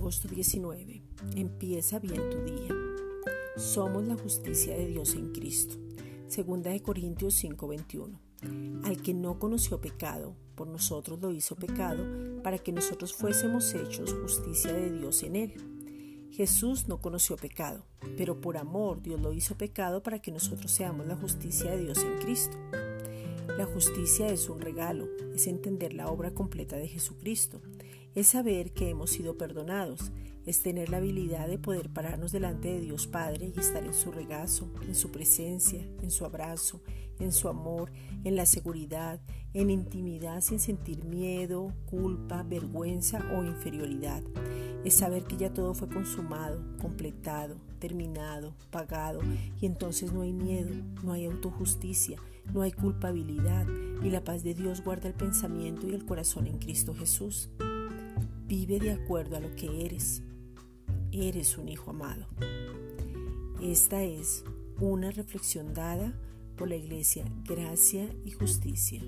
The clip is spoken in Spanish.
19. Empieza bien tu día. Somos la justicia de Dios en Cristo. Segunda de Corintios 5:21. Al que no conoció pecado, por nosotros lo hizo pecado, para que nosotros fuésemos hechos justicia de Dios en él. Jesús no conoció pecado, pero por amor Dios lo hizo pecado para que nosotros seamos la justicia de Dios en Cristo. La justicia es un regalo, es entender la obra completa de Jesucristo, es saber que hemos sido perdonados, es tener la habilidad de poder pararnos delante de Dios Padre y estar en su regazo, en su presencia, en su abrazo, en su amor, en la seguridad, en intimidad sin sentir miedo, culpa, vergüenza o inferioridad es saber que ya todo fue consumado, completado, terminado, pagado, y entonces no hay miedo, no hay autojusticia, no hay culpabilidad, y la paz de Dios guarda el pensamiento y el corazón en Cristo Jesús. Vive de acuerdo a lo que eres. Eres un hijo amado. Esta es una reflexión dada por la Iglesia Gracia y Justicia.